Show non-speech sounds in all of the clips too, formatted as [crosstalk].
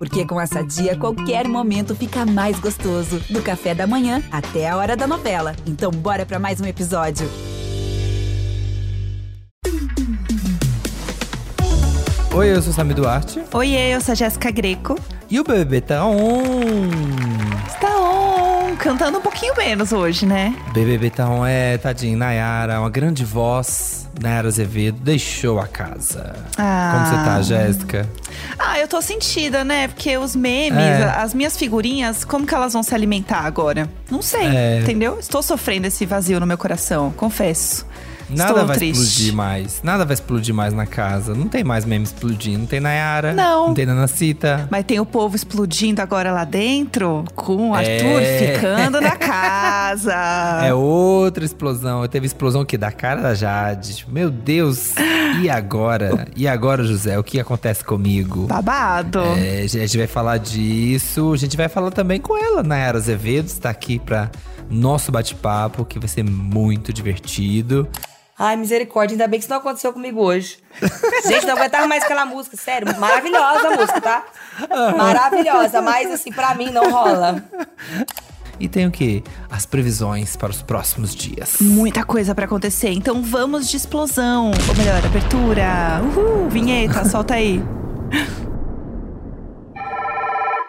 Porque com essa dia, qualquer momento fica mais gostoso. Do café da manhã até a hora da novela. Então, bora para mais um episódio. Oi, eu sou Sami Duarte. Oi, eu sou a Jéssica Greco. E o BBB tá on! Cantando um pouquinho menos hoje, né? BBB tá on, é, tadinho, Nayara, uma grande voz. Nayara Azevedo deixou a casa. Ah. Como você tá, Jéssica? Ah, eu tô sentida, né? Porque os memes, É. as minhas figurinhas, como que elas vão se alimentar agora? Não sei, É. entendeu? Estou sofrendo esse vazio no meu coração, confesso. Nada Estou vai triste. explodir mais. Nada vai explodir mais na casa. Não tem mais meme explodindo. Não tem Nayara. Não. Não tem Nanacita. Mas tem o povo explodindo agora lá dentro, com o Arthur É. ficando na casa. [laughs] É outra explosão. Teve explosão que da cara da Jade. Tipo, Meu Deus. E agora? E agora, José? O que acontece comigo? Babado. É, a gente vai falar disso. A gente vai falar também com ela, Nayara Azevedo. Está aqui para nosso bate-papo, que vai ser muito divertido. Ai, misericórdia, ainda bem que isso não aconteceu comigo hoje. Gente, não aguentava mais aquela música, sério. Maravilhosa a música, tá? Maravilhosa, mas assim, pra mim não rola. E tem o quê? As previsões para os próximos dias. Muita coisa pra acontecer, então vamos de explosão. Ou melhor, abertura. Uhul, vinheta, solta aí.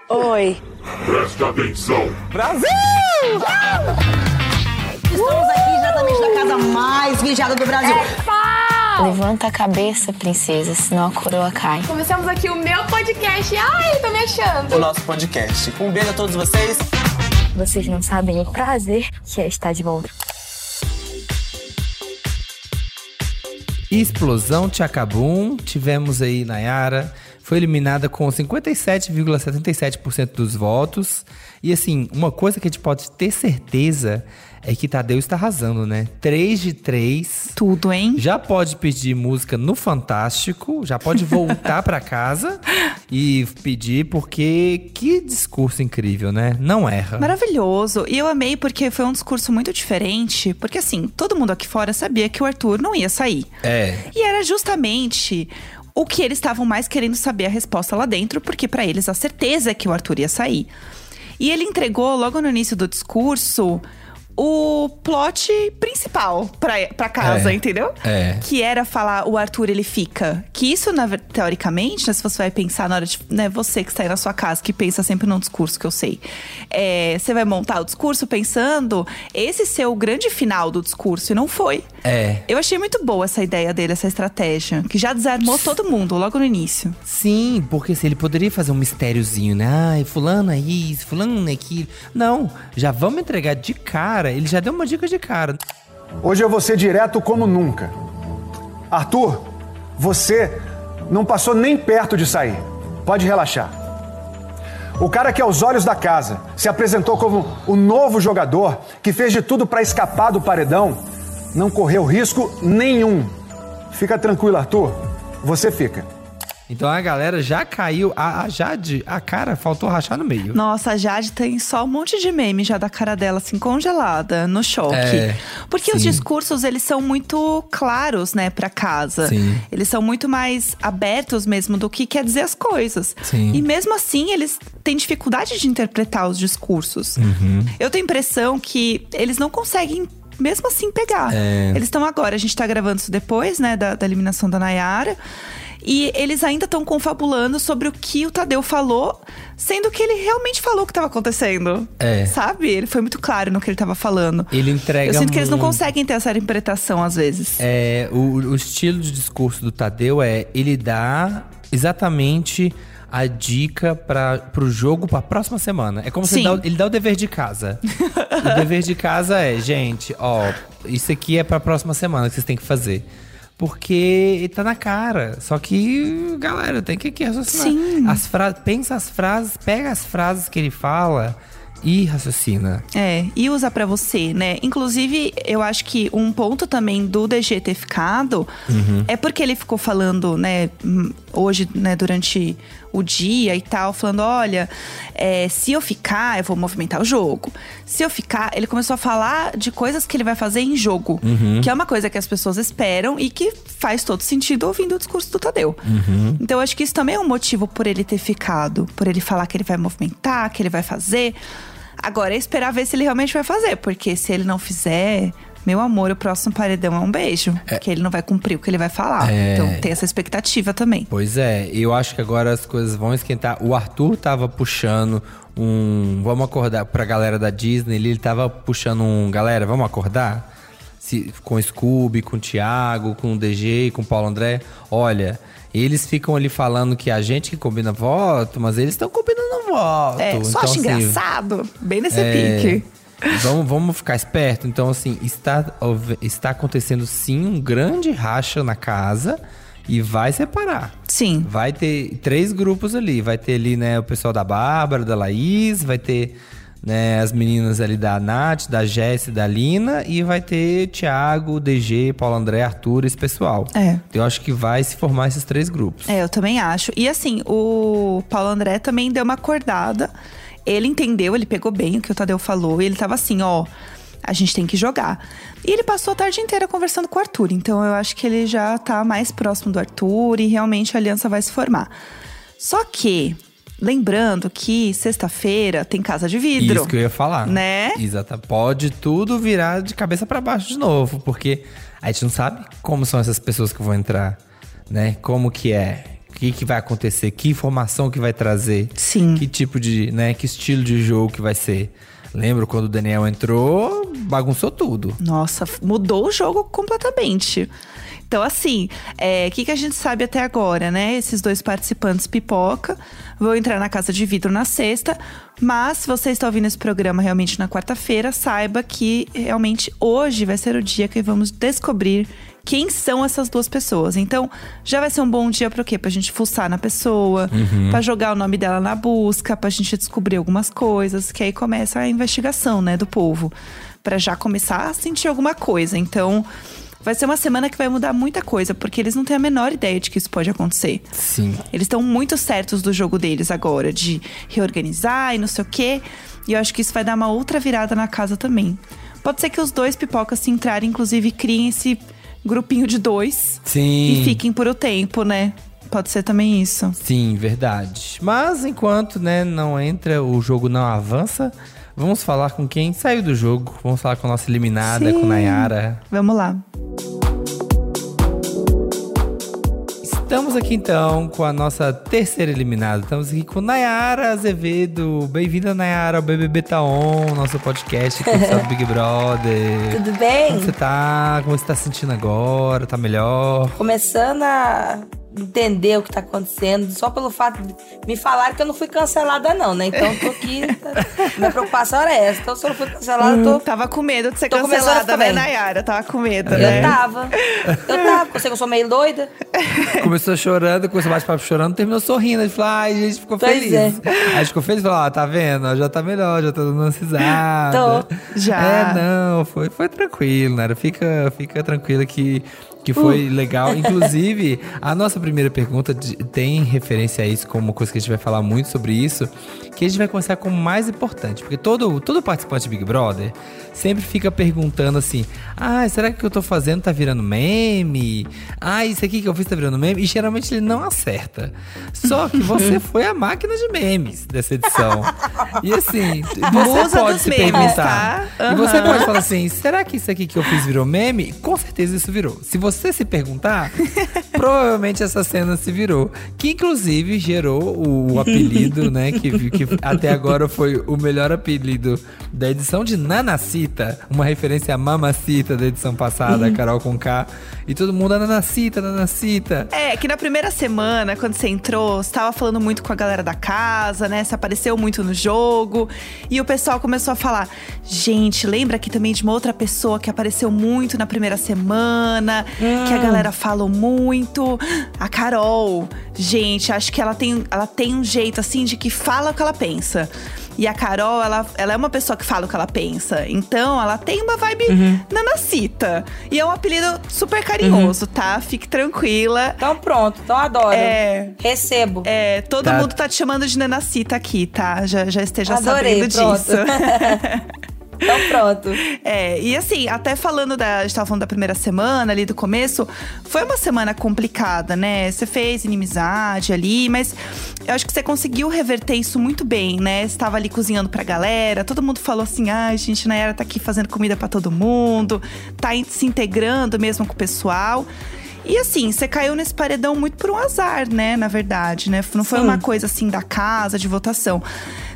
Oi. Preste atenção. Estamos aqui diretamente da casa mais vigiada do Brasil. Levanta a cabeça, princesa, senão a coroa cai. Começamos aqui o meu podcast. Ai, tô me achando. o nosso podcast. Um beijo a todos vocês. Vocês não sabem o prazer que é estar de volta. Explosão Tchacabum. Tivemos aí Nayara. Foi eliminada com 57,77% dos votos. E assim, uma coisa que a gente pode ter certeza é que Tadeu está arrasando, né? 3 de 3. Tudo, hein? Já pode pedir música no Fantástico, já pode voltar pra casa [laughs] e pedir, porque que discurso incrível, né? Não erra. Maravilhoso. E eu amei porque foi um discurso muito diferente. Porque assim, todo mundo aqui fora sabia que o Arthur não ia sair. É. E era justamente o que eles estavam mais querendo saber a resposta lá dentro, porque pra eles a certeza é que o Arthur ia sair. E ele entregou logo no início do discurso o plot principal pra, pra casa, É, entendeu? é. Que era falar o Arthur ele fica. Que isso, na teoricamente, né, se você vai pensar na hora de. Né, você que está aí na sua casa, que pensa sempre num discurso que eu sei. É, você vai montar o discurso pensando esse ser o grande final do discurso, e não foi. É. Eu achei muito boa essa ideia dele, essa estratégia. Que já desarmou todo mundo logo no início. Sim, porque se ele poderia fazer um mistériozinho, né? Ai, fulano é isso, fulano é aquilo. Não, já vamos entregar de cara. Ele já deu uma dica de cara. Hoje eu vou ser direto como nunca. Arthur, você não passou nem perto de sair. Pode relaxar. O cara que, aos olhos da casa, se apresentou como o novo jogador que fez de tudo para escapar do paredão, não correu risco nenhum. Fica tranquilo, Arthur. Você fica. Então a galera já caiu. A, a Jade, a cara faltou rachar no meio. Nossa, a Jade tem só um monte de meme já da cara dela, assim, congelada, no choque. É, Porque os sim. discursos, eles são muito claros, né, pra casa. Sim. Eles são muito mais abertos mesmo do que quer dizer as coisas. Sim. E mesmo assim, eles têm dificuldade de interpretar os discursos. Uhum. Eu tenho a impressão que eles não conseguem. Mesmo assim, pegar. É. Eles estão agora, a gente tá gravando isso depois, né, da, da eliminação da Nayara. E eles ainda estão confabulando sobre o que o Tadeu falou, sendo que ele realmente falou o que estava acontecendo. É. Sabe? Ele foi muito claro no que ele estava falando. Ele entrega Eu sinto que eles não muito. conseguem ter essa interpretação às vezes. É, o, o estilo de discurso do Tadeu é ele dá exatamente a dica para pro jogo para próxima semana. É como se ele dá, o- ele dá o dever de casa. [laughs] o dever de casa é, gente, ó, isso aqui é para próxima semana que vocês têm que fazer. Porque tá na cara. Só que, galera, tem que, que raciocinar. Sim. As fra pensa as frases, pega as frases que ele fala e raciocina. É, e usa pra você, né? Inclusive, eu acho que um ponto também do DG ter ficado é porque ele ficou falando, né, hum, hoje, né, durante o dia e tal, falando: olha, é, se eu ficar, eu vou movimentar o jogo. Se eu ficar, ele começou a falar de coisas que ele vai fazer em jogo, que é uma coisa que as pessoas esperam e que faz todo sentido ouvindo o discurso do Tadeu. Então, eu acho que isso também é um motivo por ele ter ficado, por ele falar que ele vai movimentar, que ele vai fazer. Agora é esperar ver se ele realmente vai fazer, porque se ele não fizer, meu amor, o próximo paredão é um beijo. Porque ele não vai cumprir o que ele vai falar. É. Então tem essa expectativa também. Pois é, eu acho que agora as coisas vão esquentar. O Arthur tava puxando um. Vamos acordar pra galera da Disney. Ele tava puxando um. Galera, vamos acordar? Se, com o Scooby, com o Thiago, com o DG, com o Paulo André. Olha, eles ficam ali falando que a gente que combina voto, mas eles estão combinando voto. É, só Então, acho assim, engraçado. Bem nesse é, pique. Vamos, vamos ficar esperto. Então, assim, está, está acontecendo sim um grande racha na casa e vai separar. Sim. Vai ter três grupos ali. Vai ter ali, né, o pessoal da Bárbara, da Laís, vai ter né, as meninas ali da Nath, da Jéssica, da Lina, e vai ter Thiago, DG, Paulo André, Arthur, esse pessoal. É. Eu acho que vai se formar esses três grupos. É, eu também acho. E assim, o Paulo André também deu uma acordada. Ele entendeu, ele pegou bem o que o Tadeu falou. E ele tava assim, ó, a gente tem que jogar. E ele passou a tarde inteira conversando com o Arthur. Então eu acho que ele já tá mais próximo do Arthur e realmente a aliança vai se formar. Só que, lembrando que sexta-feira tem casa de vidro. Isso que eu ia falar. Né? Exato. Pode tudo virar de cabeça pra baixo de novo, porque a gente não sabe como são essas pessoas que vão entrar, né? Como que é, que, que vai acontecer, que informação que vai trazer, Sim. que tipo de, né, que estilo de jogo que vai ser. Lembro quando o Daniel entrou, bagunçou tudo. Nossa, mudou o jogo completamente. Então, assim, é, o que, que a gente sabe até agora, né? Esses dois participantes pipoca vão entrar na casa de vidro na sexta. Mas, se você está ouvindo esse programa realmente na quarta-feira, saiba que realmente hoje vai ser o dia que vamos descobrir quem são essas duas pessoas. Então, já vai ser um bom dia para quê? Pra gente fuçar na pessoa, pra jogar o nome dela na busca, pra gente descobrir algumas coisas, que aí começa a investigação, né, do povo, Pra já começar a sentir alguma coisa. Então, vai ser uma semana que vai mudar muita coisa, porque eles não têm a menor ideia de que isso pode acontecer. Sim. Eles estão muito certos do jogo deles agora, de reorganizar e não sei o quê. E eu acho que isso vai dar uma outra virada na casa também. Pode ser que os dois pipocas se entrarem, inclusive, criem esse grupinho de dois Sim. e fiquem por o tempo, né? Pode ser também isso. Sim, verdade. Mas enquanto, né, não entra, o jogo não avança, vamos falar com quem saiu do jogo. Vamos falar com a nossa eliminada, Sim. com Nayara. Vamos lá. Estamos aqui então com a nossa terceira eliminada. Estamos aqui com Nayara Azevedo. Bem-vinda, Nayara, ao BBB Tá On, nosso podcast aqui do Big Brother. [laughs] Tudo bem? Como você tá? Como você tá se sentindo agora? Tá melhor? Começando a entender o que tá acontecendo, só pelo fato de me falar que eu não fui cancelada, não, né? Então eu tô aqui. [laughs] Minha preocupação era essa. Então, se eu não fui cancelada, eu tô. Tava com medo de ser Tô começando a cancelada, né. Nayara? Tava com medo, Eu né? tava. Eu tava. Eu sei que eu sou meio doida. [laughs] Começou chorando, começou bate-papo chorando, terminou sorrindo. A gente falou, ai, a gente ficou Pois feliz. é. Aí a gente ficou feliz, falou, ó, tá vendo? Já tá melhor, já tá dando uma risada. Tô. Já. É, não, foi, foi tranquilo, Nara. Fica, fica tranquila que, que foi Uh. legal. Inclusive, a nossa primeira pergunta tem referência a isso, como uma coisa que a gente vai falar muito sobre isso, que a gente vai começar com o mais importante. Porque todo, todo participante de Big Brother sempre fica perguntando assim: ah, será que o que eu tô fazendo tá virando meme? Ah, isso aqui que eu fiz tá virando meme? E geralmente ele não acerta. Só que você [laughs] foi a máquina de memes dessa edição. E assim, você Musa pode se memes, perguntar. tá? E você pode falar assim: será que isso aqui que eu fiz virou meme? Com certeza isso virou. Se você se perguntar, [laughs] provavelmente essa cena se virou. Que inclusive gerou o, o apelido, né? Que, que até agora foi o melhor apelido da edição de Uma referência a Mamacita da edição passada, a Carol com K. E todo mundo, "Ah, Nanacita, Nanacita. É, que na primeira semana, quando você entrou, você tava falando muito com a galera da casa, né? Você apareceu muito no jogo. E o pessoal começou a falar: gente, lembra aqui também de uma outra pessoa que apareceu muito na primeira semana, que a galera falou muito. A Carol. Gente, acho que ela tem, ela tem um jeito assim de que fala o que ela pensa. E a Carol, ela, ela é uma pessoa que fala o que ela pensa. Então, ela tem uma vibe nanacita. E é um apelido super carinhoso, tá? Fique tranquila. Então pronto, então adoro. É. Recebo. É, todo Tá. mundo tá te chamando de nanacita aqui, tá? Já, já esteja Adorei, sabendo pronto. disso. [laughs] [laughs] Então pronto. É, e assim, até falando da. A gente tava falando da primeira semana ali do começo, foi uma semana complicada, né? Você fez inimizade ali, mas eu acho que você conseguiu reverter isso muito bem, né? Você tava ali cozinhando pra galera, todo mundo falou assim: ai, gente, Nayara tá aqui fazendo comida pra todo mundo, tá se integrando mesmo com o pessoal. E assim, você caiu nesse paredão muito por um azar, né? Na verdade, né? Não foi Sim. uma coisa assim da casa, de votação.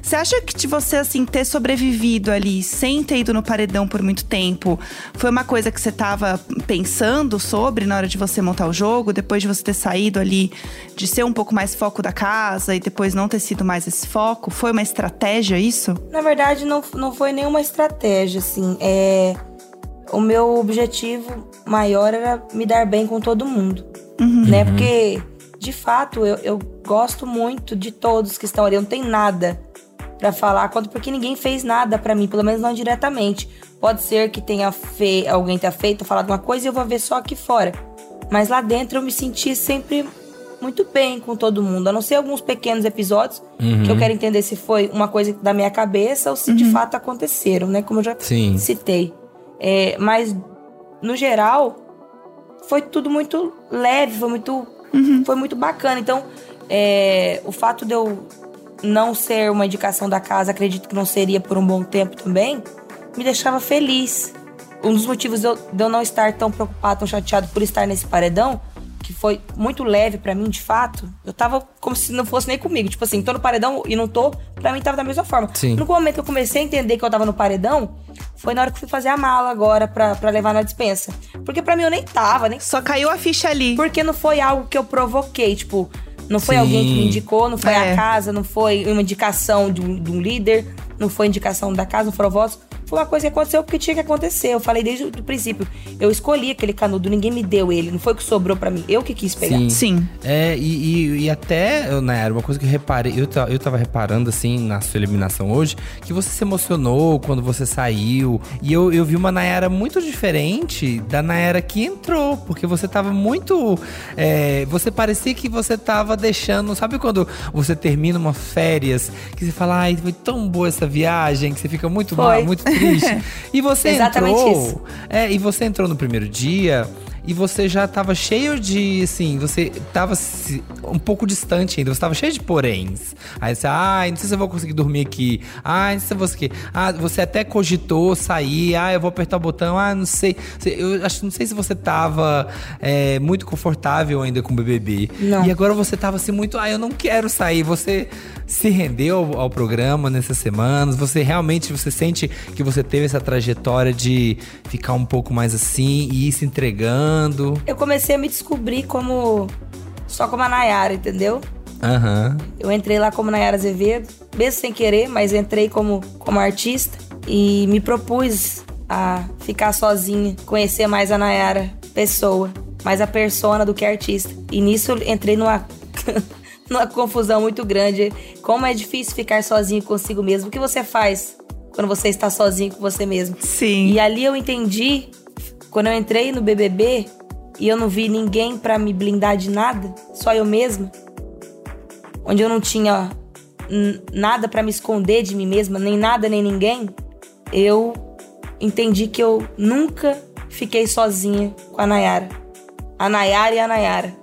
Você acha que de você, assim, ter sobrevivido ali sem ter ido no paredão por muito tempo, foi uma coisa que você tava pensando sobre na hora de você montar o jogo, depois de você ter saído ali, de ser um pouco mais foco da casa e depois não ter sido mais esse foco? Foi uma estratégia isso? Na verdade, não, não foi nenhuma estratégia, assim. É, o meu objetivo maior era me dar bem com todo mundo. Né? Porque, de fato, eu, eu gosto muito de todos que estão ali. Eu não tenho nada pra falar quanto porque ninguém fez nada pra mim, pelo menos não diretamente. Pode ser que tenha fe... alguém tenha feito, falado uma coisa e eu vou ver só aqui fora. Mas lá dentro eu me senti sempre muito bem com todo mundo, a não ser alguns pequenos episódios que eu quero entender se foi uma coisa da minha cabeça ou se de fato aconteceram, né? Como eu já Sim. citei. É, mas, no geral, foi tudo muito leve, foi muito, foi muito bacana. Então, é, o fato de eu não ser uma indicação da casa, acredito que não seria por um bom tempo também, me deixava feliz. Um dos motivos de eu, de eu não estar tão preocupado, tão chateado por estar nesse paredão, que foi muito leve pra mim, de fato, eu tava como se não fosse nem comigo. Tipo assim, tô no paredão e não tô, pra mim tava da mesma forma. Sim. No momento que eu comecei a entender que eu tava no paredão, foi na hora que eu fui fazer a mala agora pra, pra levar na dispensa. Porque pra mim eu nem tava, nem Só caiu a ficha ali. porque não foi algo que eu provoquei, tipo, não foi Sim. alguém que me indicou, não foi É. a casa, não foi uma indicação de um, de um líder, não foi indicação da casa, não foram votos. Foi uma coisa que aconteceu porque tinha que acontecer. Eu falei desde o princípio. Eu escolhi aquele canudo, ninguém me deu ele, não foi o que sobrou pra mim, eu que quis pegar. Sim. Sim. É, e, e, e até, eu, Nayara, uma coisa que eu reparei, eu, eu tava reparando, assim, na sua eliminação hoje, que você se emocionou quando você saiu. E eu, eu vi uma Nayara muito diferente da Nayara que entrou, porque você tava muito. é, você parecia que você tava deixando. Sabe quando você termina umas férias, que você fala, ai, foi tão boa essa viagem, que você fica muito Foi. mal, muito triste. E você [laughs] Exatamente entrou. isso. É, e você entrou no primeiro dia e você já tava cheio de, assim, você tava um pouco distante ainda, você tava cheio de poréns. Aí você, ai, não sei se eu vou conseguir dormir aqui. Ai, não sei se eu vou conseguir. Ah, você até cogitou sair, ah, eu vou apertar o botão, ah, não sei. Eu acho, não sei se você tava é, muito confortável ainda com o BBB. Não. E agora você tava assim muito, ah, eu não quero sair. Você se rendeu ao, ao programa nessas semanas? Você realmente, você sente que você teve essa trajetória de ficar um pouco mais assim e ir se entregando? Eu comecei a me descobrir como. só como a Nayara, entendeu? Aham. Eu entrei lá como Nayara Azevedo, mesmo sem querer, mas entrei como, como artista e me propus a ficar sozinha, conhecer mais a Nayara pessoa, mais a persona do que artista. E nisso eu entrei numa, [laughs] numa confusão muito grande. Como é difícil ficar sozinho consigo mesmo. O que você faz quando você está sozinho com você mesmo? Sim. E ali eu entendi, quando eu entrei no BBB e eu não vi ninguém pra me blindar de nada, só eu mesma, onde eu não tinha nada pra me esconder de mim mesma, nem nada nem ninguém, eu entendi que eu nunca fiquei sozinha com a Nayara. A Nayara e a Nayara,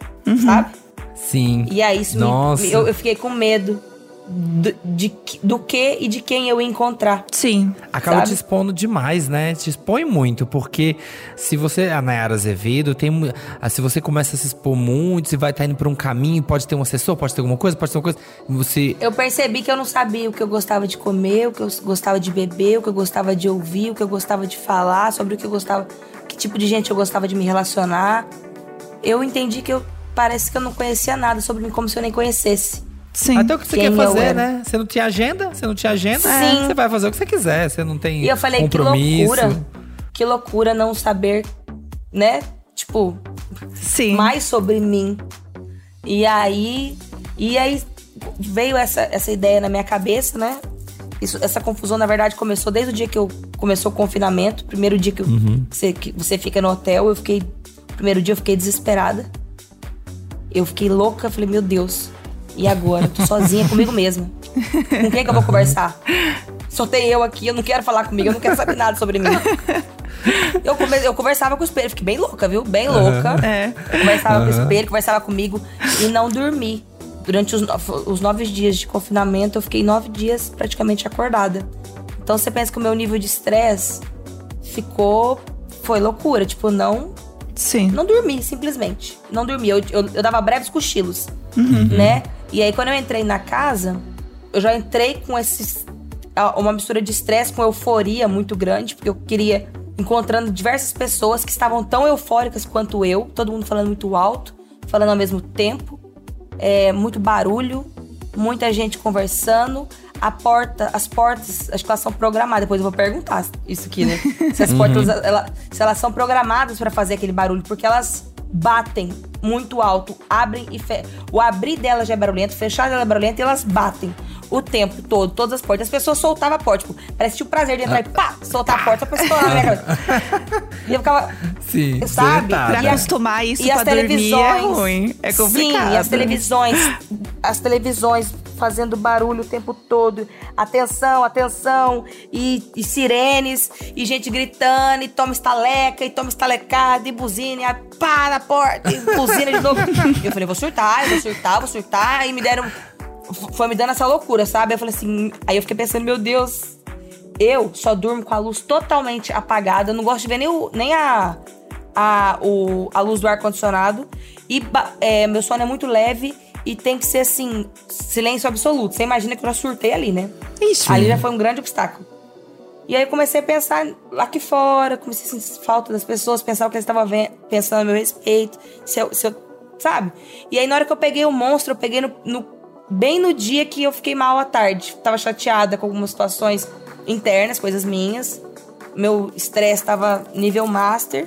sabe? Sim. E aí isso me- Nossa. eu, eu fiquei com medo do, de, que- do que e de quem eu ia encontrar. Sim. Acaba sabe? te expondo demais, né? Te expõe muito, porque se você, a Nayara Azevedo, tem, ah, se você começa a se expor muito, você vai estar indo por um caminho, pode ter um assessor, pode ter alguma coisa, pode ter uma coisa. Você. Eu percebi que eu não sabia o que eu gostava de comer, o que eu gostava de beber, o que eu gostava de ouvir, o que eu gostava de falar, sobre o que eu gostava, que tipo de gente eu gostava de me relacionar. Eu entendi que eu parece que eu não conhecia nada sobre mim, como se eu nem conhecesse. Sim. Até o que você Quem quer eu fazer, né? Você não tinha agenda, você não tinha agenda, Sim. você vai fazer o que você quiser, você não tem E eu falei, que compromisso. loucura. Que loucura não saber, né? Tipo, Sim. mais sobre mim. E aí, e aí veio essa, essa ideia na minha cabeça, né? Isso, essa confusão, na verdade, começou desde o dia que eu começou o confinamento. Primeiro dia que, Uhum. que você, que você fica no hotel, eu fiquei. Primeiro dia eu fiquei desesperada. Eu fiquei louca, falei, meu Deus. E agora? Eu tô sozinha comigo mesma. Com quem que eu vou conversar? Só tem eu aqui, eu não quero falar comigo, eu não quero saber nada sobre mim. Eu, come- eu conversava com o espelho, fiquei bem louca, viu? Bem louca. É. Eu conversava com o espelho, conversava comigo e não dormi. Durante os, no- os nove dias de confinamento, eu fiquei nove dias praticamente acordada. Então você pensa que o meu nível de estresse ficou. Foi loucura. Tipo, não. Sim. Não dormi, simplesmente. Não dormi. Eu, eu, eu dava breves cochilos, Uhum. né? E aí, quando eu entrei na casa, eu já entrei com esses. Uma mistura de estresse com euforia muito grande, porque eu queria. Encontrando diversas pessoas que estavam tão eufóricas quanto eu, todo mundo falando muito alto, falando ao mesmo tempo, é, muito barulho, muita gente conversando. A porta, as portas, acho que elas são programadas. Depois eu vou perguntar isso aqui, né? [laughs] Se as portas, ela- se elas são programadas pra fazer aquele barulho, porque elas batem muito alto, abrem e fecham. O abrir delas já é barulhento, fechar dela é barulhento e elas batem o tempo todo, todas as portas. As pessoas soltavam a porta, tipo, parece que tinha o prazer de entrar e pá, soltar a porta pra estourar na minha cabeça. E eu ficava, Sim, sabe? Pra E a- acostumar isso e as pra dormir é televisões. ruim. É complicado. Sim, e as televisões, as televisões fazendo barulho o tempo todo. Atenção, atenção. E, e sirenes, e gente gritando, e toma estaleca, e toma estalecada, e buzina, e pá na porta, e buzina de novo. [laughs] Eu falei, vou surtar, eu vou surtar, vou surtar. E me deram. Foi me dando essa loucura, sabe? Eu falei assim. Aí eu fiquei pensando, meu Deus, eu só durmo com a luz totalmente apagada. Eu não gosto de ver nem, o- nem a, a, o, a luz do ar-condicionado. E é, meu sono é muito leve e tem que ser assim, silêncio absoluto. Você imagina que eu já surtei ali, né? Ixi. Ali já foi um grande obstáculo. E aí eu comecei a pensar lá aqui fora, comecei a sentir falta das pessoas, pensar o que eles estavam pensando a meu respeito, se eu, se eu- sabe? E aí na hora que eu peguei o monstro, eu peguei no, no- bem no dia que eu fiquei mal à tarde. Tava chateada com algumas situações internas, coisas minhas. Meu estresse tava nível master.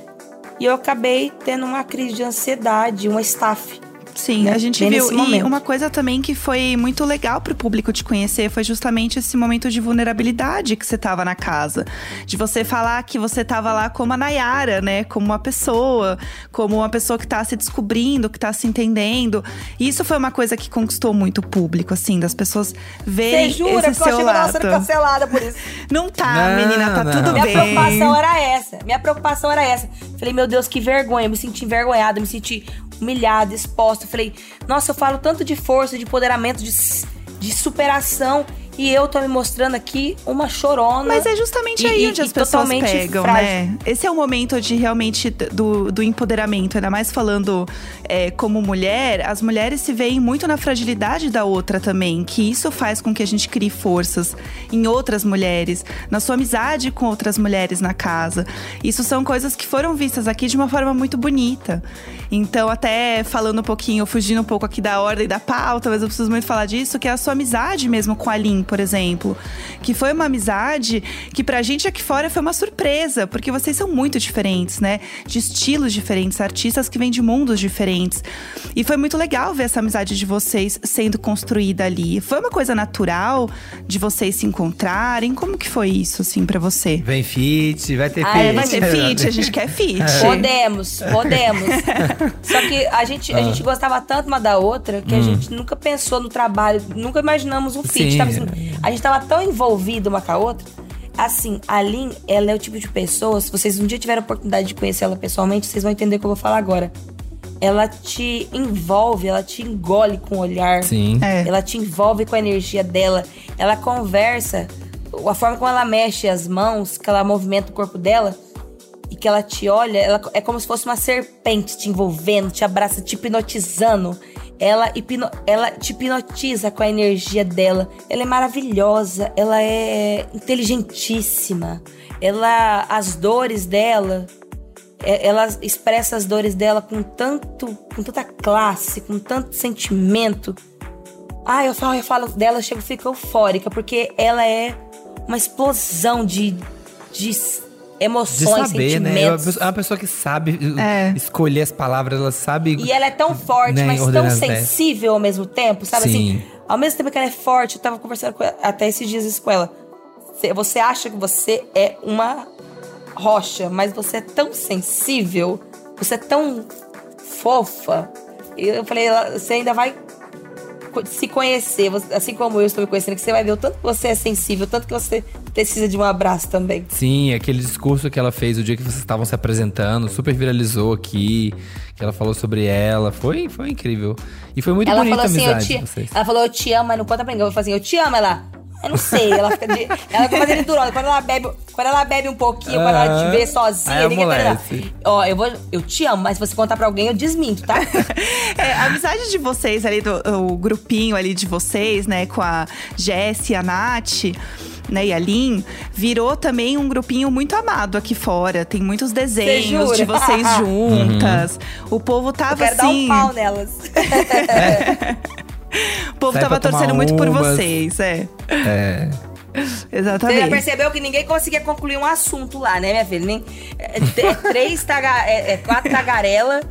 E eu acabei tendo uma crise de ansiedade, uma staff. Sim, né? a gente Bem viu. E momento. uma coisa também que foi muito legal pro público te conhecer foi justamente esse momento de vulnerabilidade que você tava na casa. De você falar que você tava lá como a Nayara, né? Como uma pessoa, como uma pessoa que tá se descobrindo, que tá se entendendo. E isso foi uma coisa que conquistou muito o público, assim, das pessoas verem Você jura esse que eu seu eu sendo cancelada por isso? [laughs] Não tá, Não, menina, tá não. tudo Minha bem. preocupação era essa. Minha preocupação era essa. Falei, meu Deus, que vergonha. Me senti envergonhada, me senti humilhada, exposta. Falei, nossa, eu falo tanto de força, de empoderamento, de, de superação. E eu tô me mostrando aqui uma chorona. Mas é justamente e- aí e- onde e as pessoas totalmente pegam, frágil. né? Esse é o momento de realmente do, do empoderamento, ainda mais falando é, como mulher, as mulheres se veem muito na fragilidade da outra também, que isso faz com que a gente crie forças em outras mulheres, na sua amizade com outras mulheres na casa. Isso são coisas que foram vistas aqui de uma forma muito bonita. Então, até falando um pouquinho, fugindo um pouco aqui da ordem da pauta, mas eu preciso muito falar disso, que é a sua amizade mesmo com a Lin, por exemplo. Que foi uma amizade que pra gente aqui fora foi uma surpresa, porque vocês são muito diferentes, né? De estilos diferentes, artistas que vêm de mundos diferentes. E foi muito legal ver essa amizade de vocês sendo construída ali. Foi uma coisa natural de vocês se encontrarem? Como que foi isso, assim, pra você? Vem fit, vai ter Ah, fit. é, Vai ser fit, a gente quer [laughs] fit. Podemos, podemos. [laughs] Só que a gente, Ah. a gente gostava tanto uma da outra que a gente nunca pensou no trabalho, nunca imaginamos um fit. Hum. Sim. Tava assim, a gente tava tão envolvido uma com a outra. Assim, a Lin, ela é o tipo de pessoa, se vocês um dia tiverem a oportunidade de conhecer ela pessoalmente, vocês vão entender o que eu vou falar agora. Ela te envolve, ela te engole com o olhar. Sim. É. Ela te envolve com a energia dela. Ela conversa. A forma como ela mexe as mãos, que ela movimenta o corpo dela e que ela te olha, ela é como se fosse uma serpente te envolvendo, te abraça, te hipnotizando. Ela, hipno, ela te hipnotiza com a energia dela. Ela é maravilhosa, ela é inteligentíssima. Ela, as dores dela, é- ela expressa as dores dela com tanto, com tanta classe, com tanto sentimento. Ah, eu falo, eu falo dela, eu chego fico eufórica, porque ela é uma explosão de, de s- De emoções, saber, né? É uma sentimentos. pessoa- é uma pessoa que sabe É. escolher as palavras, ela sabe. E ela é tão forte, Né, mas tão ideias. sensível ao mesmo tempo, sabe Sim. assim? Ao mesmo tempo que ela é forte, eu tava conversando com ela, até esses dias isso com ela. Você- acha que você é uma rocha, mas você é tão sensível, você é tão fofa. E eu falei, você ainda vai se conhecer, assim como eu estou me conhecendo, que você vai ver o tanto que você é sensível, o tanto que você precisa de um abraço também. Sim, aquele discurso que ela fez o dia que vocês estavam se apresentando, super viralizou aqui, que ela falou sobre ela, foi, foi incrível. E foi muito ela bonita falou a assim, eu amizade te, de vocês. ela falou, eu te amo, mas não conta pra ninguém. Eu falei assim, eu te amo, ela. Eu não sei, ela fica de. Ela fica fazendo durona. Quando ela bebe, quando ela bebe um pouquinho, quando ela te vê sozinha, Aí ninguém tá amolece. Ó, eu vou. Eu te amo, mas se você contar pra alguém, eu desminto, tá? [laughs] É, a amizade de vocês ali, do, o grupinho ali de vocês, né, com a Jess e a Nath. Né, e a Lin, virou também um grupinho muito amado aqui fora. Tem muitos desenhos de vocês [laughs] juntas. O povo Eu tava quero dar assim. um pau nelas. [laughs] o povo Sai tava torcendo muito por vocês, é. É. [laughs] Você já Exatamente. percebeu que ninguém conseguia concluir um assunto lá, né, minha filha? Nem, é, é [laughs] três taga, é, é quatro tagarela.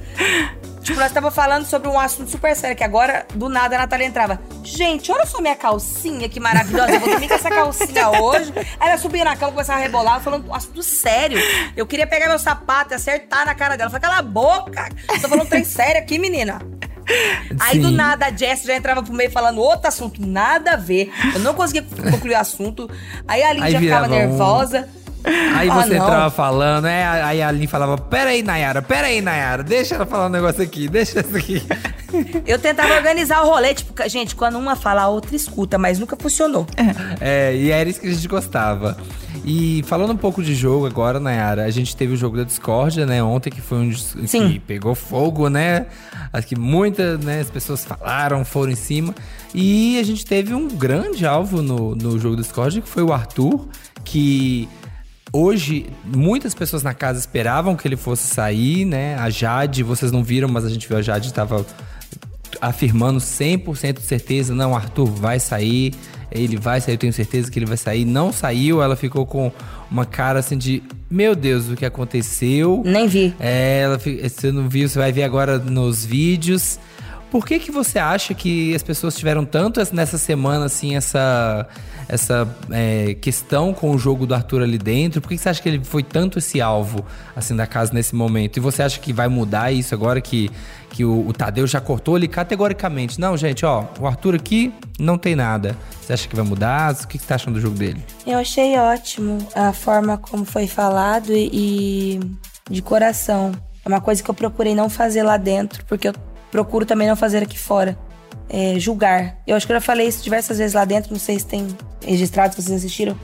Tipo, nós estávamos falando sobre um assunto super sério, que agora, do nada, a Natália entrava. Gente, olha só minha calcinha, que maravilhosa. Eu vou dormir com essa calcinha hoje. Aí ela subia na cama, começava a rebolar, falando um assunto sério. Eu queria pegar meu sapato e acertar na cara dela. Eu falei, cala a boca. Tô falando um trem sério aqui, menina. Aí do nada a Jess já entrava pro meio falando outro assunto, nada a ver. Eu não conseguia concluir o assunto. Aí a Aline já ficava um. nervosa. Aí Ah, você não. entrava falando, é, aí a Aline falava, peraí, Nayara, peraí, Nayara, deixa ela falar um negócio aqui, deixa isso aqui. [laughs] Eu tentava organizar o rolê, tipo, gente, quando uma fala, a outra escuta, mas nunca funcionou. É, e era isso que a gente gostava. E falando um pouco de jogo agora, Nayara, a gente teve o jogo da discórdia, né, ontem, que foi um Sim. que pegou fogo, né? Acho que muitas, né, as pessoas falaram, foram em cima. E a gente teve um grande alvo no, no jogo da discórdia, que foi o Arthur, que Hoje, muitas pessoas na casa esperavam que ele fosse sair, né? A Jade, vocês não viram, mas a gente viu a Jade estava afirmando 100% de certeza, não, Arthur vai sair, ele vai sair, eu tenho certeza que ele vai sair. Não saiu, ela ficou com uma cara assim de, meu Deus, o que aconteceu? Nem vi. É, ela, fi- você não viu, você vai ver agora nos vídeos. Por que que você acha que as pessoas tiveram tanto essa- nessa semana, assim, essa, essa é, questão com o jogo do Arthur ali dentro? Por que que você acha que ele foi tanto esse alvo, assim, da casa nesse momento? E você acha que vai mudar isso agora que, que o, o Tadeu já cortou ele categoricamente? Não, gente, ó, o Arthur aqui não tem nada. Você acha que vai mudar? O que que tá achando do jogo dele? Eu achei ótimo a forma como foi falado e, e de coração. É uma coisa que eu procurei não fazer lá dentro, porque eu procuro também não fazer aqui fora. É, julgar. Eu acho que eu já falei isso diversas vezes lá dentro, não sei se tem registrado, se vocês assistiram.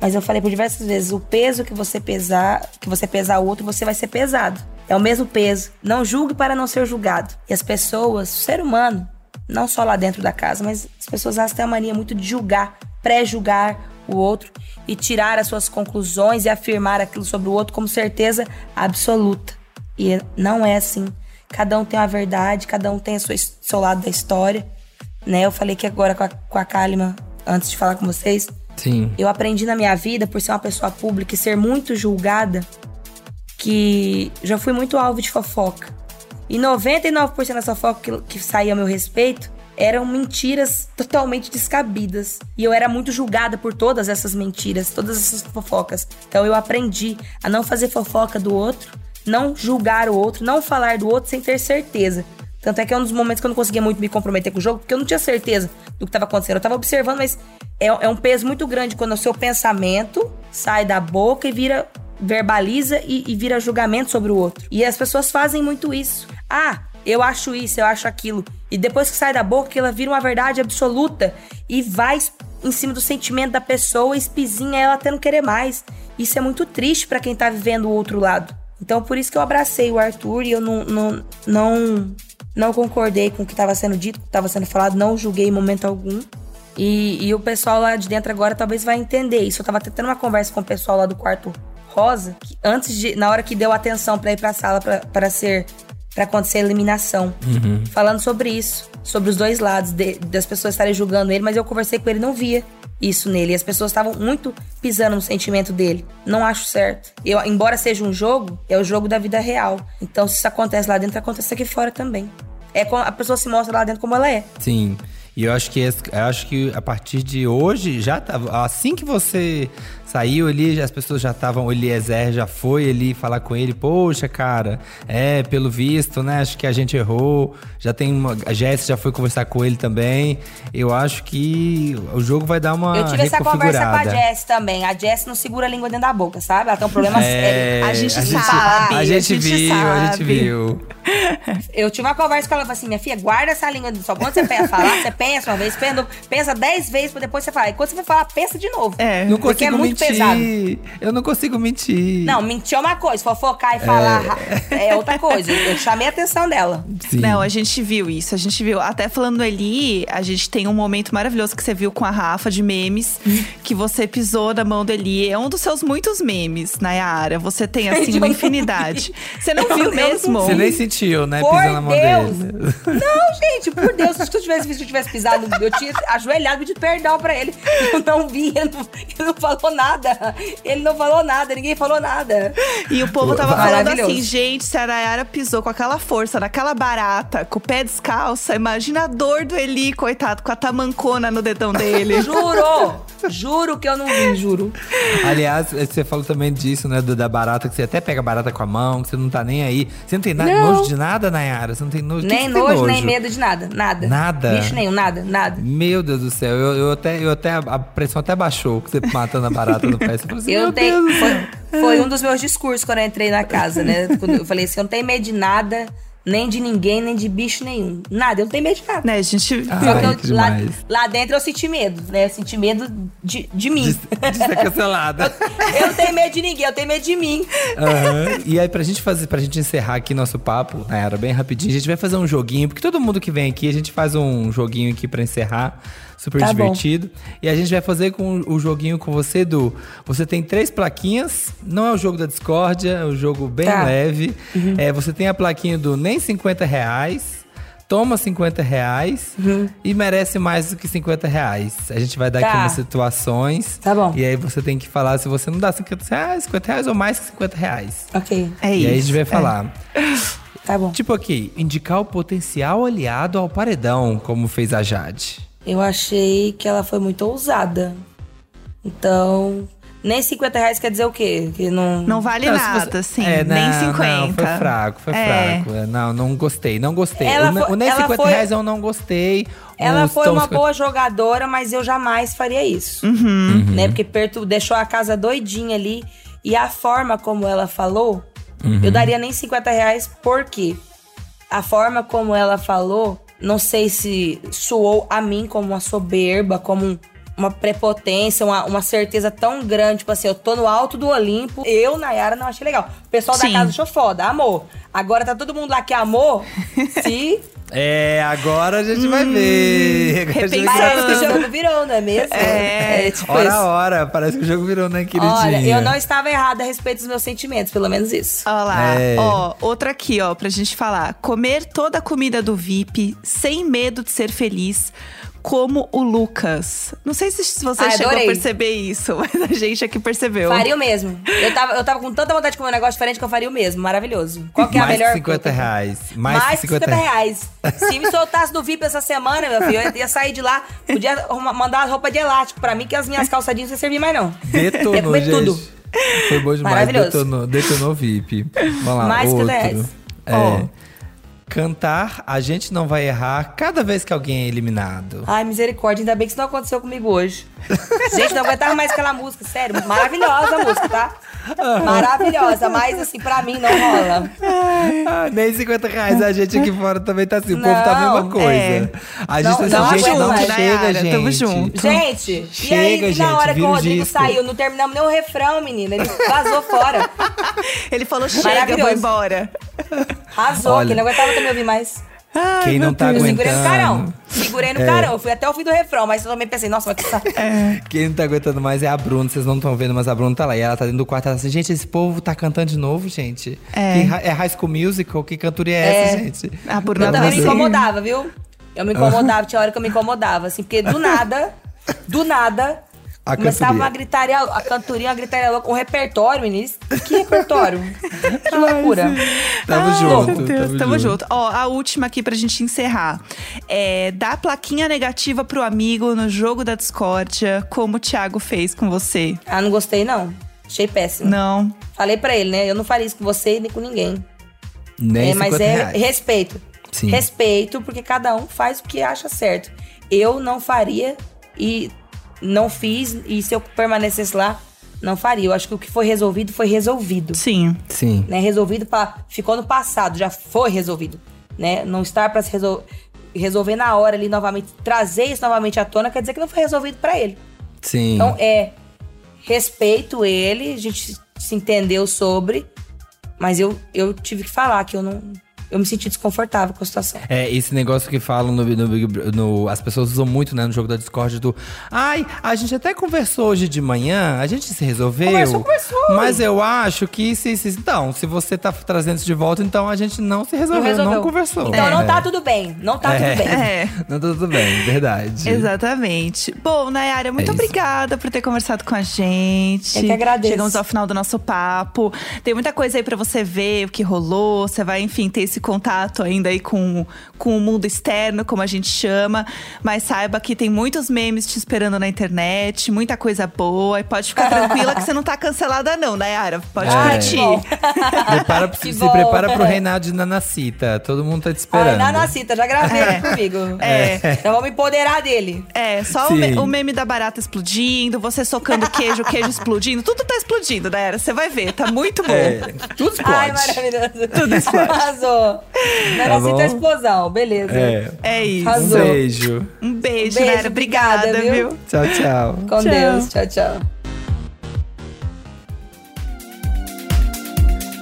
Mas eu falei por diversas vezes, o peso que você pesar, que você pesar o outro, você vai ser pesado. É o mesmo peso. Não julgue para não ser julgado. E as pessoas, o ser humano, não só lá dentro da casa, mas as pessoas elas têm a mania muito de julgar, pré-julgar o outro e tirar as suas conclusões e afirmar aquilo sobre o outro como certeza absoluta. E não é assim. Cada um tem uma verdade, cada um tem o seu, lado da história. Né? Eu falei que agora com a, com a Kalima, antes de falar com vocês, Sim. eu aprendi na minha vida, por ser uma pessoa pública e ser muito julgada, que já fui muito alvo de fofoca. E 99% da fofoca que, que saía a meu respeito eram mentiras totalmente descabidas. E eu era muito julgada por todas essas mentiras, todas essas fofocas. Então eu aprendi a não fazer fofoca do outro, não julgar o outro, não falar do outro sem ter certeza. Tanto é que é um dos momentos que eu não conseguia muito me comprometer com o jogo, porque eu não tinha certeza do que estava acontecendo. Eu estava observando, mas é, é um peso muito grande quando o seu pensamento sai da boca e vira verbaliza e, e vira julgamento sobre o outro. E as pessoas fazem muito isso. Ah, eu acho isso, eu acho aquilo. E depois que sai da boca, ela vira uma verdade absoluta e vai em cima do sentimento da pessoa, espizinha ela até não querer mais. Isso é muito triste para quem tá vivendo o outro lado. Então por isso que eu abracei o Arthur e eu não não não, não concordei com o que estava sendo dito, o que estava sendo falado, não julguei em momento algum. E, e o pessoal lá de dentro agora talvez vai entender isso. Eu tava até tendo uma conversa com o pessoal lá do quarto rosa, que antes de, na hora que deu atenção para ir pra sala para ser para acontecer a eliminação, falando sobre isso, sobre os dois lados de- das pessoas estarem julgando ele, mas eu conversei com ele e não via isso nele. E as pessoas estavam muito pisando no sentimento dele. Não acho certo. Eu, embora seja um jogo, é o jogo da vida real. Então, se isso acontece lá dentro, acontece aqui fora também. É a pessoa se mostra lá dentro como ela é. Sim. E eu acho que eu acho que a partir de hoje já tá, assim que você saiu ali, as pessoas já estavam, o Eliezer já foi ali falar com ele, poxa, cara, é, pelo visto, né? Acho que a gente errou. Já tem uma, a Jess já foi conversar com ele também. Eu acho que o jogo vai dar uma Eu tive essa conversa com a reconfigurada. Jess também. A Jess não segura a língua dentro da boca, sabe? Ela tem um problema É, sério. A gente a gente, sabe, a a gente gente viu, a gente sabe. viu. Eu tive uma conversa com ela, falou assim, minha filha, guarda essa língua só quando você pensa falar, você pensa uma vez, pensa, pensa dez vezes pra depois você falar. E quando você for falar, pensa de novo. É. Não Porque consigo é muito. Pesado. Eu não consigo mentir. Não, mentir é uma coisa, fofocar e falar é, outra coisa. Eu chamei a atenção dela. Sim. Não, a gente viu isso, a gente viu. Até falando do Eli, a gente tem um momento maravilhoso que você viu com a Rafa de memes, que você pisou na mão do Eli. É um dos seus muitos memes, Nayara. Você tem, assim, [laughs] uma infinidade. Você não [laughs] Eu viu não mesmo? Você nem sentiu, né? Por pisando na mão Deus! dele. Não, gente, por Deus, se eu tivesse visto que eu tivesse pisado, eu tinha ajoelhado e pedido perdão pra ele. Eu não vi, ele não, ele não falou nada. Ele não falou nada, ninguém falou nada. E o povo tava falando assim, gente, se a Nayara pisou com aquela força naquela barata, com o pé descalço, imagina a dor do Eli, coitado, com a tamancona no dedão dele. [laughs] Juro! Juro que eu não vi, juro. Aliás, você falou também disso, né? da barata, que você até pega a barata com a mão, que você não tá nem aí. Você não tem na- Não. nojo de nada, Nayara? Você não tem nojo? Que Nem que você tem nojo, nem medo de nada. Nada. Nada? Bicho nenhum, nada, nada. Meu Deus do céu, eu, eu até, eu até, a pressão até baixou, que você matando a barata no pé. Você falou assim, Eu meu tenho. Deus do. Foi, foi um dos meus discursos quando eu entrei na casa, né? [laughs] Quando eu falei assim: eu não tenho medo de nada, nem de ninguém, nem de bicho nenhum. Nada, eu não tenho medo de nada. né, a gente Ah, Só Ai, que que eu, lá, lá dentro eu senti medo, né? Eu senti medo de, de mim. De, de ser cancelada. [laughs] Eu não tenho medo de ninguém, eu tenho medo de mim. Aham. E aí, pra gente fazer, pra gente encerrar aqui nosso papo, Nayara, bem rapidinho, a gente vai fazer um joguinho, porque todo mundo que vem aqui, a gente faz um joguinho aqui pra encerrar. Super Tá bom. divertido. E a gente vai fazer com o joguinho com você, Edu. Você tem três plaquinhas, não é o jogo da discórdia, é um jogo bem Tá. leve. É, você tem a plaquinha do nem 50 reais. Toma 50 reais e merece mais do que 50 reais. A gente vai dar aqui Uhum. Tá. umas situações. Tá bom. E aí você tem que falar se você não dá 50 reais, 50 reais ou mais que 50 reais. Ok, É e isso. aí a gente vai é. falar. tá bom. Tipo aqui, indicar o potencial aliado ao paredão, como fez a Jade. Eu achei que ela foi muito ousada. Então. Nem 50 reais quer dizer o quê? Que não. Não vale Não, se nada, você- assim, É, nem não, 50. Não, foi fraco, foi É. fraco. É, Não, não gostei, não gostei. Ela o, foi- o nem ela 50 foi- reais eu não gostei. Ela foi uma 50 boa jogadora, mas eu jamais faria isso. Uhum. Né? Porque perto deixou a casa doidinha ali. E a forma como ela falou, Uhum. eu daria nem 50 reais, porque a forma como ela falou, não sei se soou a mim como uma soberba, como um- uma prepotência, uma, uma certeza tão grande, tipo assim, eu tô no alto do Olimpo. Eu, Nayara, não achei legal. O pessoal Sim. da casa achou foda, amor. Agora tá todo mundo lá que amou. [laughs] Se É, agora a gente vai ver. Agora a gente vai parece que o jogo virou, não é mesmo? É, tipo Hora isso. a hora, parece que o jogo virou, né, queridinha? Olha, eu não estava errada a respeito dos meus sentimentos, pelo menos isso. Olha lá, É. ó, outra aqui, ó, pra gente falar. Comer toda a comida do VIP sem medo de ser feliz, como o Lucas. Não sei se você Ah, chegou a perceber isso, [laughs] mas a gente aqui percebeu. Faria o mesmo. Eu tava, eu tava com tanta vontade de comer um negócio diferente que eu faria o mesmo. Maravilhoso. Qual que é a Mais melhor? que 50 reais. Mais, Mais, que que 50 reais. Se me soltasse do VIP essa semana, meu filho, eu ia sair de lá. Podia mandar as roupas de elástico pra mim, que as minhas calça jeans não iam servir mais, não. Ia Detonou, comer gente. tudo. Foi bom demais. Maravilhoso. Detonou, detonou VIP. Vamos lá, Mais que outro. 10. É. Ó. Cantar, a gente não vai errar cada vez que alguém é eliminado. Ai, misericórdia, ainda bem que isso não aconteceu comigo hoje. [laughs] Gente, não aguentava mais aquela música, sério. Maravilhosa a música, tá? [laughs] Maravilhosa, mas assim, pra mim não rola. Ah, nem 50 reais. A gente aqui fora também tá assim. O povo tá a mesma Não, coisa. é. A gente Não, tá não assim, gente, não chega, Nayara, gente. tamo junto. Gente, e Chega, aí, e gente, na hora que o Rodrigo disco. saiu, não terminamos nem o refrão, menina. Ele vazou fora. [laughs] Ele falou: chega, vou embora. Arrasou, Olha. que não aguentava também ouvir mais. Ai, Quem meu não tá Deus. Eu segurei no carão. aguentando. Segurei no É. carão. Fui até o fim do refrão, mas eu também pensei, nossa, mas que É. Quem não tá aguentando mais é a Bruna. Vocês não estão vendo, mas a Bruna tá lá. E ela tá dentro do quarto. Ela tá assim, gente, esse povo tá cantando de novo, gente. É. Que é High School Musical? Que cantoria é, essa, É. gente? A Bruna Eu também me incomodava, viu? Eu me incomodava, tinha hora que eu me incomodava, assim, porque do nada, do nada, A Começava cantoria. uma gritaria, a cantoria, uma gritaria louca, um repertório, menino. Que repertório? [laughs] que loucura. Tamo Ai, junto. Meu Deus, tamo, tamo junto. Ó, a última aqui pra gente encerrar. É, dá plaquinha negativa pro amigo no jogo da discórdia, como o Thiago fez com você. Ah, não gostei, não. Achei péssimo. Não. Falei pra ele, né? Eu não faria isso com você nem com ninguém. Nem É, mas 50 é reais. respeito. Sim. Respeito, porque cada um faz o que acha certo. Eu não faria e não fiz, e se eu permanecesse lá, não faria. Eu acho que o que foi resolvido foi resolvido. Sim. Sim. Né? Resolvido pra, ficou no passado, já foi resolvido. Né? Não estar pra se resol- resolver na hora ali novamente, trazer isso novamente à tona, quer dizer que não foi resolvido pra ele. Sim. Então é respeito ele, a gente se entendeu sobre, mas eu, eu tive que falar que eu não. Eu me senti desconfortável com a situação. É, esse negócio que falam no, no no- As pessoas usam muito, né, no jogo da Discord do. Ai, a gente até conversou hoje de manhã, a gente se resolveu. Conversou, conversou. Mas eu acho que se, se. Então, se você tá trazendo isso de volta, então a gente não se resolveu, não, resolveu. conversou. Então não É. tá tudo bem. Não tá É. tudo bem. É. Não tá tudo bem, verdade. Exatamente. Bom, Nayara, muito É isso. obrigada por ter conversado com a gente. Eu que agradeço. Chegamos ao final do nosso papo. Tem muita coisa aí pra você ver o que rolou. Você vai, enfim, ter esse contato ainda aí com, com o mundo externo, como a gente chama. Mas saiba que tem muitos memes te esperando na internet, muita coisa boa. E pode ficar tranquila que você não tá cancelada, não, Nayara. Pode Ai, curtir. Prepara, se bom. [laughs] prepara pro reinado de Nanacita. Todo mundo tá te Ai, esperando. Nanacita, já gravei É. comigo. É. Então vamos empoderar dele. É, só o, me- o meme da barata explodindo, você socando queijo, queijo explodindo. Tudo tá explodindo, Nayara. Você vai ver, tá muito bom. É, tudo explode. Ai, maravilhoso. Tudo explode. [laughs] Arrasou. Nanacita bom? é explosão, beleza. É. É isso. Um Arrasou. beijo. Um beijo, Beijo, Nayara. Obrigada, obrigada, viu? viu? Tchau, tchau. Com Tchau. Deus. Tchau, tchau.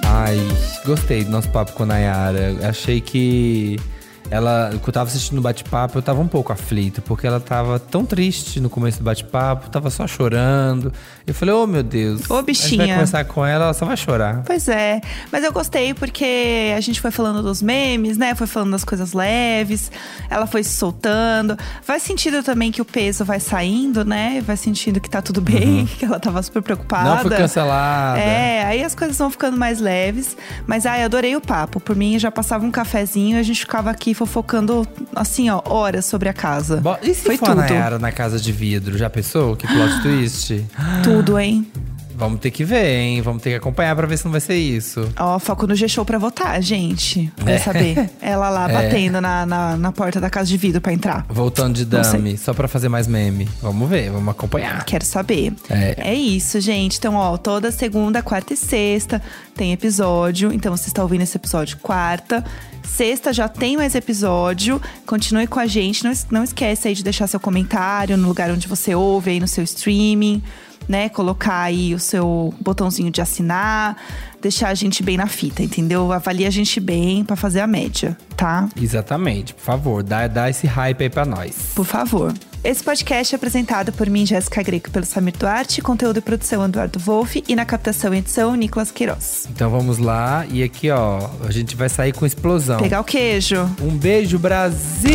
Ai, gostei do nosso papo com a Nayara. Achei que ela, quando eu tava assistindo o bate-papo, eu tava um pouco aflito, porque ela tava tão triste no começo do bate-papo, tava só chorando. Eu falei, oh meu Deus. Ô, A gente bichinha. vai conversar com ela, ela só vai chorar. Pois é, mas eu gostei porque a gente foi falando dos memes, né? Foi falando das coisas leves, ela foi se soltando. Vai sentindo também que o peso vai saindo, né? Vai sentindo que tá tudo bem, [laughs] que ela tava super preocupada. Uhum. Não foi cancelada. É, aí as coisas vão ficando mais leves. Mas ai, adorei o papo. Por mim, já passava um cafezinho e a gente ficava aqui fofocando, assim, ó, horas sobre a casa. Bo- E se foi for tudo. a Nayara na casa de vidro? Já pensou? Que plot [gasps] twist? Tudo, hein? Vamos ter que ver, hein? Vamos ter que acompanhar pra ver se não vai ser isso. Ó, foco no G-Show pra votar, gente. Vai É. saber. [laughs] Ela lá É. batendo na, na, na porta da casa de vidro pra entrar. Voltando de. Dami, só pra fazer mais meme. Vamos ver, vamos acompanhar. Quero saber. É. isso, gente. Então, ó, toda segunda, quarta e sexta tem episódio. Então, você está ouvindo esse episódio quarta. Sexta já tem mais episódio. Continue com a gente. Não, não esquece aí de deixar seu comentário no lugar onde você ouve, aí no seu streaming. Né, colocar aí o seu botãozinho de assinar, deixar a gente bem na fita, entendeu? Avalie a gente bem pra fazer a média, tá? Exatamente, por favor, dá, dá esse hype aí pra nós. Por favor. Esse podcast é apresentado por mim, Jéssica Greco, pelo Samir Duarte, conteúdo e produção Eduardo Wolff e na captação e edição Nicolas Queiroz. Então vamos lá, e aqui ó, a gente vai sair com explosão. Pegar o queijo. Um beijo, Brasil!